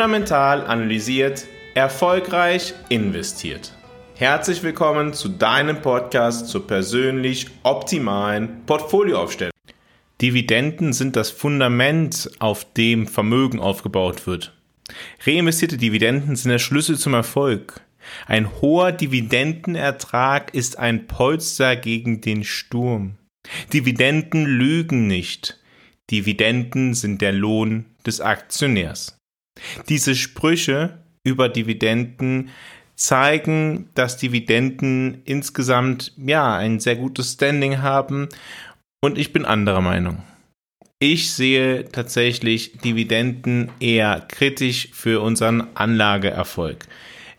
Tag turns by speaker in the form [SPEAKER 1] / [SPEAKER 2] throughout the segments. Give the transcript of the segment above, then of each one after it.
[SPEAKER 1] Fundamental analysiert, erfolgreich investiert. Herzlich willkommen zu deinem Podcast zur persönlich optimalen Portfolioaufstellung. Dividenden sind das Fundament, auf dem Vermögen aufgebaut wird. Reinvestierte Dividenden sind der Schlüssel zum Erfolg. Ein hoher Dividendenertrag ist ein Polster gegen den Sturm. Dividenden lügen nicht. Dividenden sind der Lohn des Aktionärs. Diese Sprüche über Dividenden zeigen, dass Dividenden insgesamt ja ein sehr gutes Standing haben und ich bin anderer Meinung. Ich sehe tatsächlich Dividenden eher kritisch für unseren Anlageerfolg.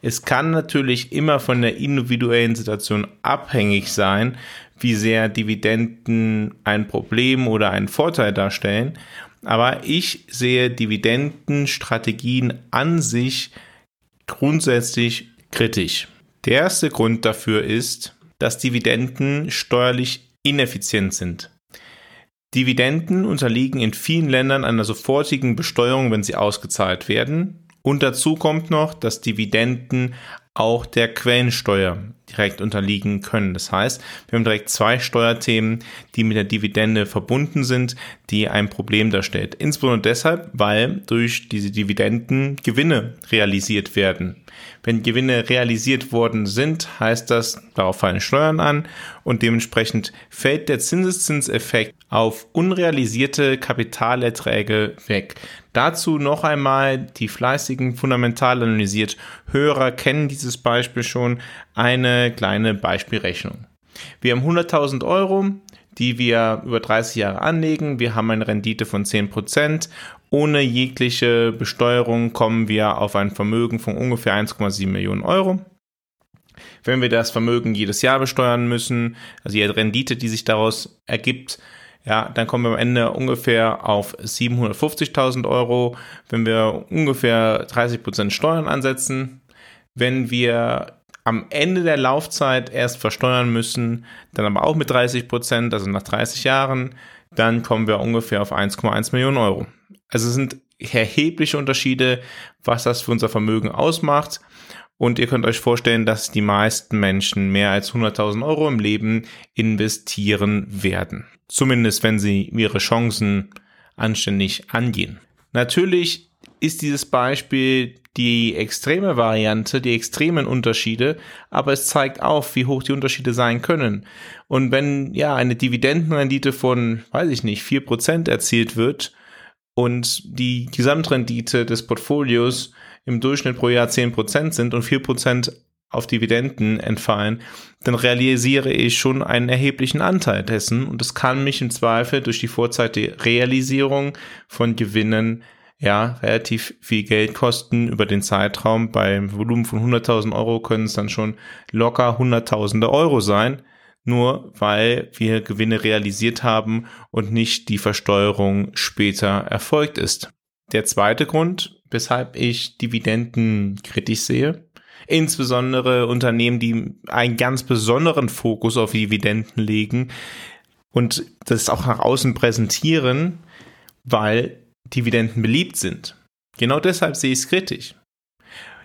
[SPEAKER 1] Es kann natürlich immer von der individuellen Situation abhängig sein, wie sehr Dividenden ein Problem oder einen Vorteil darstellen. Aber ich sehe Dividendenstrategien an sich grundsätzlich kritisch. Der erste Grund dafür ist, dass Dividenden steuerlich ineffizient sind. Dividenden unterliegen in vielen Ländern einer sofortigen Besteuerung, wenn sie ausgezahlt werden. Und dazu kommt noch, dass Dividenden auch der Quellensteuer direkt unterliegen können. Das heißt, wir haben direkt zwei Steuerthemen, die mit der Dividende verbunden sind, die ein Problem darstellt. Insbesondere deshalb, weil durch diese Dividenden Gewinne realisiert werden. Wenn Gewinne realisiert worden sind, heißt das, darauf fallen Steuern an und dementsprechend fällt der Zinseszinseffekt auf unrealisierte Kapitalerträge weg. Dazu noch einmal die fleißigen fundamental analysiert Hörer kennen dieses Beispiel schon, eine kleine Beispielrechnung. Wir haben 100.000 Euro, die wir über 30 Jahre anlegen. Wir haben eine Rendite von 10%. Ohne jegliche Besteuerung kommen wir auf ein Vermögen von ungefähr 1,7 Millionen Euro. Wenn wir das Vermögen jedes Jahr besteuern müssen, also die Rendite, die sich daraus ergibt, ja, dann kommen wir am Ende ungefähr auf 750.000 Euro. Wenn wir ungefähr 30 Prozent Steuern ansetzen, wenn wir am Ende der Laufzeit erst versteuern müssen, dann aber auch mit 30 Prozent, also nach 30 Jahren, dann kommen wir ungefähr auf 1,1 Millionen Euro. Also es sind erhebliche Unterschiede, was das für unser Vermögen ausmacht. Und ihr könnt euch vorstellen, dass die meisten Menschen mehr als 100.000 Euro im Leben investieren werden. Zumindest wenn sie ihre Chancen anständig angehen. Natürlich ist dieses Beispiel die extreme Variante, die extremen Unterschiede, aber es zeigt auf, wie hoch die Unterschiede sein können. Und wenn ja eine Dividendenrendite von, weiß ich nicht, vier Prozent erzielt wird und die Gesamtrendite des Portfolios im Durchschnitt pro Jahr zehn Prozent sind und vier Prozent auf Dividenden entfallen, dann realisiere ich schon einen erheblichen Anteil dessen und das kann mich im Zweifel durch die vorzeitige Realisierung von Gewinnen ja relativ viel Geld kosten über den Zeitraum. Beim Volumen von 100.000 Euro können es dann schon locker Hunderttausende Euro sein, nur weil wir Gewinne realisiert haben und nicht die Versteuerung später erfolgt ist. Der zweite Grund, weshalb ich Dividenden kritisch sehe, insbesondere Unternehmen, die einen ganz besonderen Fokus auf Dividenden legen und das auch nach außen präsentieren, weil Dividenden beliebt sind. Genau deshalb sehe ich es kritisch.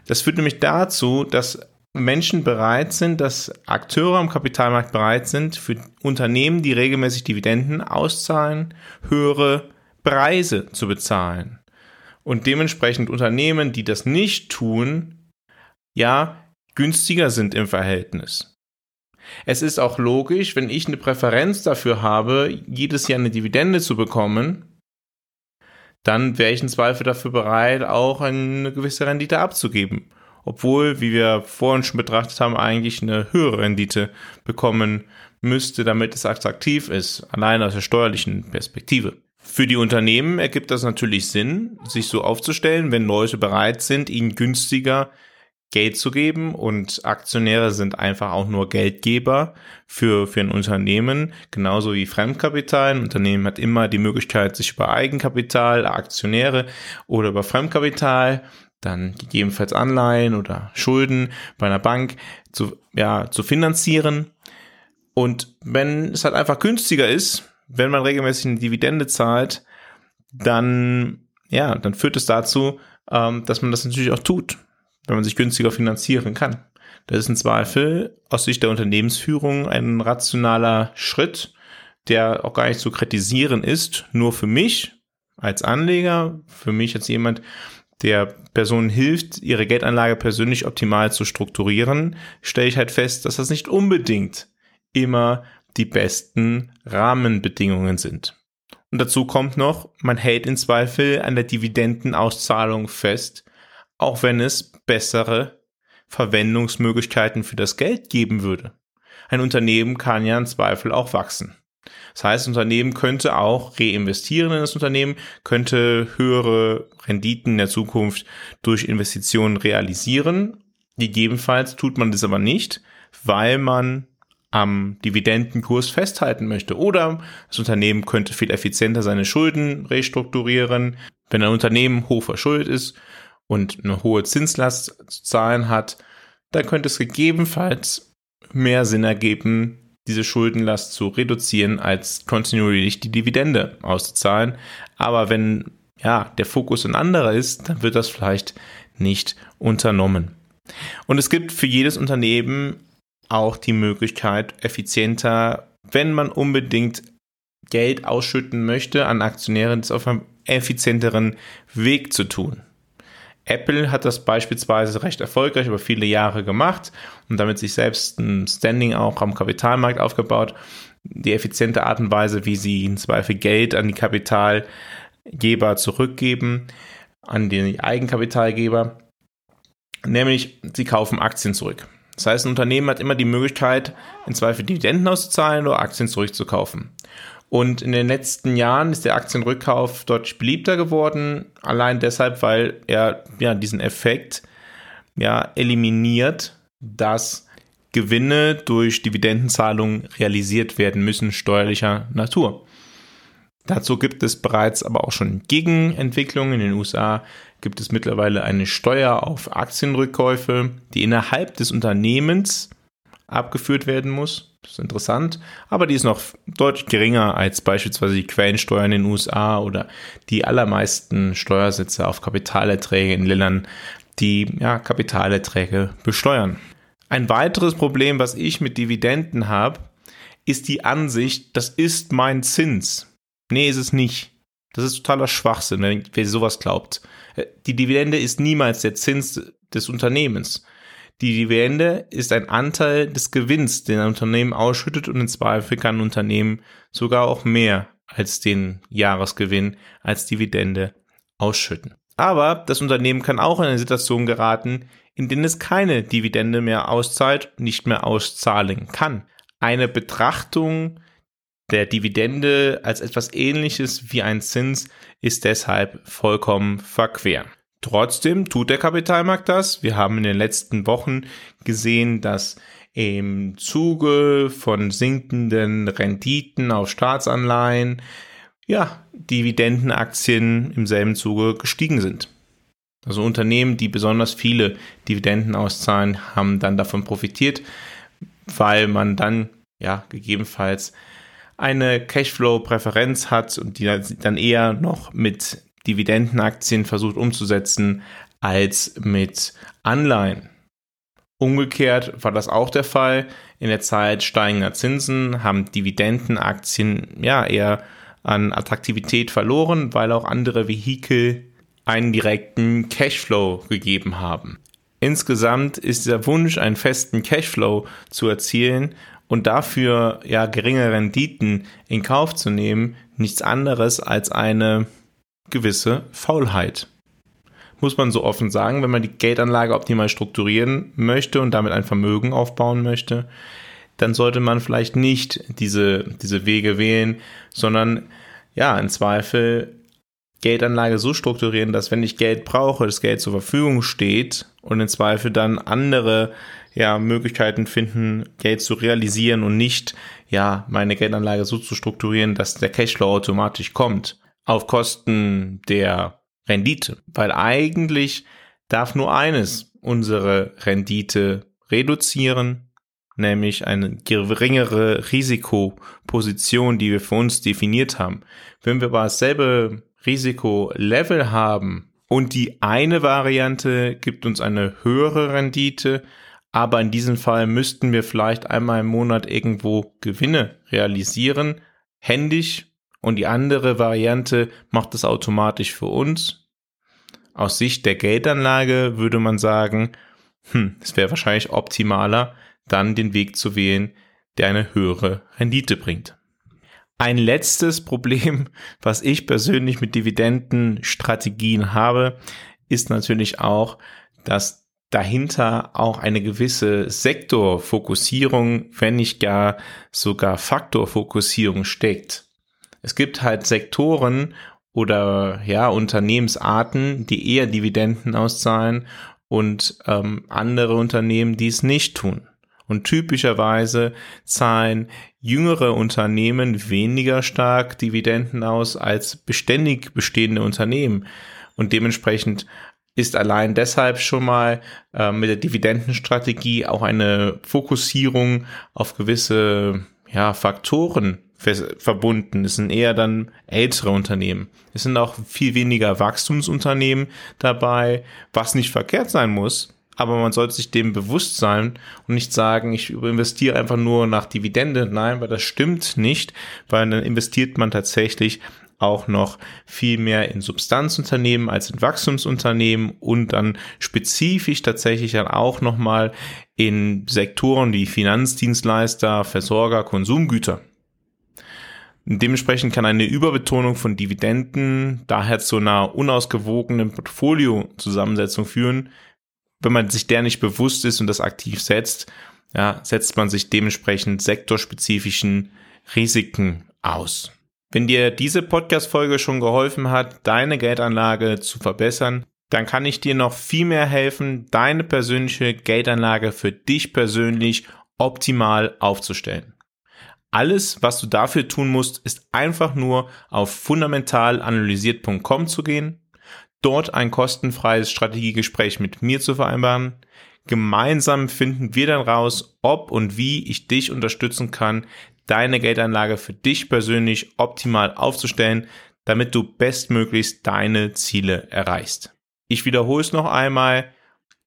[SPEAKER 1] Das führt nämlich dazu, dass Menschen bereit sind, dass Akteure am Kapitalmarkt bereit sind, für Unternehmen, die regelmäßig Dividenden auszahlen, höhere Preise zu bezahlen. Und dementsprechend Unternehmen, die das nicht tun, ja, günstiger sind im Verhältnis. Es ist auch logisch, wenn ich eine Präferenz dafür habe, jedes Jahr eine Dividende zu bekommen, dann wäre ich im Zweifel dafür bereit, auch eine gewisse Rendite abzugeben. Obwohl, wie wir vorhin schon betrachtet haben, eigentlich eine höhere Rendite bekommen müsste, damit es attraktiv ist, allein aus der steuerlichen Perspektive. Für die Unternehmen ergibt das natürlich Sinn, sich so aufzustellen, wenn Leute bereit sind, ihnen günstiger Geld zu geben und Aktionäre sind einfach auch nur Geldgeber für, für ein Unternehmen, genauso wie Fremdkapital. Ein Unternehmen hat immer die Möglichkeit, sich über Eigenkapital, Aktionäre oder über Fremdkapital, dann gegebenenfalls Anleihen oder Schulden bei einer Bank zu, ja, zu finanzieren. Und wenn es halt einfach günstiger ist, wenn man regelmäßig eine Dividende zahlt, dann, ja, dann führt es dazu, ähm, dass man das natürlich auch tut, wenn man sich günstiger finanzieren kann. Das ist im Zweifel aus Sicht der Unternehmensführung ein rationaler Schritt, der auch gar nicht zu kritisieren ist. Nur für mich als Anleger, für mich als jemand, der Personen hilft, ihre Geldanlage persönlich optimal zu strukturieren, stelle ich halt fest, dass das nicht unbedingt immer die besten Rahmenbedingungen sind. Und dazu kommt noch, man hält in Zweifel an der Dividendenauszahlung fest, auch wenn es bessere Verwendungsmöglichkeiten für das Geld geben würde. Ein Unternehmen kann ja im Zweifel auch wachsen. Das heißt, das Unternehmen könnte auch reinvestieren in das Unternehmen, könnte höhere Renditen in der Zukunft durch Investitionen realisieren. Gegebenenfalls tut man das aber nicht, weil man am Dividendenkurs festhalten möchte. Oder das Unternehmen könnte viel effizienter seine Schulden restrukturieren. Wenn ein Unternehmen hoch verschuldet ist und eine hohe Zinslast zu zahlen hat, dann könnte es gegebenenfalls mehr Sinn ergeben, diese Schuldenlast zu reduzieren, als kontinuierlich die Dividende auszuzahlen. Aber wenn ja, der Fokus ein anderer ist, dann wird das vielleicht nicht unternommen. Und es gibt für jedes Unternehmen auch die Möglichkeit, effizienter, wenn man unbedingt Geld ausschütten möchte an Aktionäre, das auf einem effizienteren Weg zu tun. Apple hat das beispielsweise recht erfolgreich über viele Jahre gemacht und damit sich selbst ein Standing auch am Kapitalmarkt aufgebaut. Die effiziente Art und Weise, wie sie in Zweifel Geld an die Kapitalgeber zurückgeben, an die Eigenkapitalgeber, nämlich sie kaufen Aktien zurück. Das heißt, ein Unternehmen hat immer die Möglichkeit, in Zweifel Dividenden auszuzahlen oder Aktien zurückzukaufen. Und in den letzten Jahren ist der Aktienrückkauf deutlich beliebter geworden, allein deshalb, weil er ja diesen Effekt ja eliminiert, dass Gewinne durch Dividendenzahlungen realisiert werden müssen, steuerlicher Natur. Dazu gibt es bereits aber auch schon Gegenentwicklungen. In den USA gibt es mittlerweile eine Steuer auf Aktienrückkäufe, die innerhalb des Unternehmens abgeführt werden muss. Das ist interessant, aber die ist noch deutlich geringer als beispielsweise die Quellensteuer in den USA oder die allermeisten Steuersätze auf Kapitalerträge in Ländern, die ja, Kapitalerträge besteuern. Ein weiteres Problem, was ich mit Dividenden habe, ist die Ansicht, das ist mein Zins. Nee, ist es nicht. Das ist totaler Schwachsinn, wer sowas glaubt. Äh, die Dividende ist niemals der Zins des Unternehmens. Die Dividende ist ein Anteil des Gewinns, den ein Unternehmen ausschüttet und in Zweifel kann ein Unternehmen sogar auch mehr als den Jahresgewinn als Dividende ausschütten. Aber das Unternehmen kann auch in eine Situation geraten, in der es keine Dividende mehr auszahlt, nicht mehr auszahlen kann. Eine Betrachtung der Dividende als etwas ähnliches wie ein Zins ist deshalb vollkommen verquer. Trotzdem tut der Kapitalmarkt das. Wir haben in den letzten Wochen gesehen, dass im Zuge von sinkenden Renditen auf Staatsanleihen, ja, Dividendenaktien im selben Zuge gestiegen sind. Also Unternehmen, die besonders viele Dividenden auszahlen, haben dann davon profitiert, weil man dann ja gegebenenfalls eine Cashflow-Präferenz hat und die dann eher noch mit Dividendenaktien versucht umzusetzen als mit Anleihen. Umgekehrt war das auch der Fall. In der Zeit steigender Zinsen haben Dividendenaktien ja eher an Attraktivität verloren, weil auch andere Vehikel einen direkten Cashflow gegeben haben. Insgesamt ist der Wunsch, einen festen Cashflow zu erzielen und dafür ja geringe Renditen in Kauf zu nehmen, nichts anderes als eine gewisse Faulheit. Muss man so offen sagen, wenn man die Geldanlage optimal strukturieren möchte und damit ein Vermögen aufbauen möchte, dann sollte man vielleicht nicht diese, diese Wege wählen, sondern ja, im Zweifel Geldanlage so strukturieren, dass wenn ich Geld brauche, das Geld zur Verfügung steht und im Zweifel dann andere ja, Möglichkeiten finden, Geld zu realisieren und nicht ja, meine Geldanlage so zu strukturieren, dass der Cashflow automatisch kommt auf Kosten der Rendite, weil eigentlich darf nur eines unsere Rendite reduzieren, nämlich eine geringere Risikoposition, die wir für uns definiert haben. Wenn wir aber dasselbe Risikolevel haben Und die eine Variante gibt uns eine höhere Rendite, aber in diesem Fall müssten wir vielleicht einmal im Monat irgendwo Gewinne realisieren, händisch. Und die andere Variante macht es automatisch für uns. Aus Sicht der Geldanlage würde man sagen, hm, es wäre wahrscheinlich optimaler, dann den Weg zu wählen, der eine höhere Rendite bringt. Ein letztes Problem, was ich persönlich mit Dividendenstrategien habe, ist natürlich auch, dass dahinter auch eine gewisse Sektorfokussierung, wenn nicht gar sogar Faktorfokussierung steckt. Es gibt halt Sektoren oder ja Unternehmensarten, die eher Dividenden auszahlen und ähm, andere Unternehmen, die es nicht tun. Und typischerweise zahlen jüngere Unternehmen weniger stark Dividenden aus als beständig bestehende Unternehmen. Und dementsprechend ist allein deshalb schon mal äh, mit der Dividendenstrategie auch eine Fokussierung auf gewisse ja, Faktoren verbunden. Es sind eher dann ältere Unternehmen. Es sind auch viel weniger Wachstumsunternehmen dabei, was nicht verkehrt sein muss. Aber man sollte sich dem bewusst sein und nicht sagen, ich investiere einfach nur nach Dividende. Nein, weil das stimmt nicht, weil dann investiert man tatsächlich auch noch viel mehr in Substanzunternehmen als in Wachstumsunternehmen und dann spezifisch tatsächlich dann auch nochmal in Sektoren wie Finanzdienstleister, Versorger, Konsumgüter. Dementsprechend kann eine Überbetonung von Dividenden daher zu einer unausgewogenen Portfoliozusammensetzung führen. Wenn man sich der nicht bewusst ist und das aktiv setzt, ja, setzt man sich dementsprechend sektorspezifischen Risiken aus. Wenn dir diese Podcast-Folge schon geholfen hat, deine Geldanlage zu verbessern, dann kann ich dir noch viel mehr helfen, deine persönliche Geldanlage für dich persönlich optimal aufzustellen. Alles, was du dafür tun musst, ist einfach nur auf fundamentalanalysiert.com zu gehen, dort ein kostenfreies Strategiegespräch mit mir zu vereinbaren. Gemeinsam finden wir dann raus, ob und wie ich dich unterstützen kann, deine Geldanlage für dich persönlich optimal aufzustellen, damit du bestmöglichst deine Ziele erreichst. Ich wiederhole es noch einmal.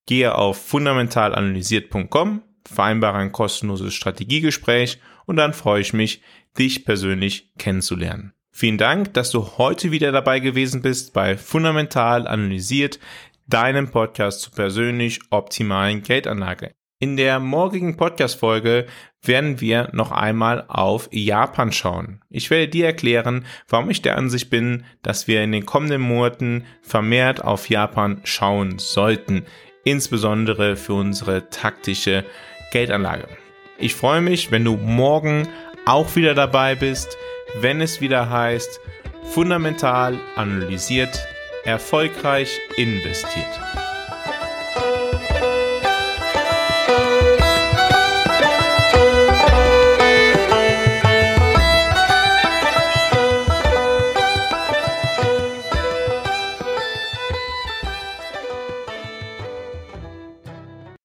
[SPEAKER 1] Gehe auf fundamentalanalysiert.com, vereinbare ein kostenloses Strategiegespräch und dann freue ich mich, dich persönlich kennenzulernen. Vielen Dank, dass du heute wieder dabei gewesen bist bei Fundamental Analysiert, deinem Podcast zur persönlich optimalen Geldanlage. In der morgigen Podcast-Folge werden wir noch einmal auf Japan schauen. Ich werde dir erklären, warum ich der Ansicht bin, dass wir in den kommenden Monaten vermehrt auf Japan schauen sollten, insbesondere für unsere taktische Geldanlage. Ich freue mich, wenn du morgen auch wieder dabei bist, wenn es wieder heißt, fundamental analysiert, erfolgreich investiert.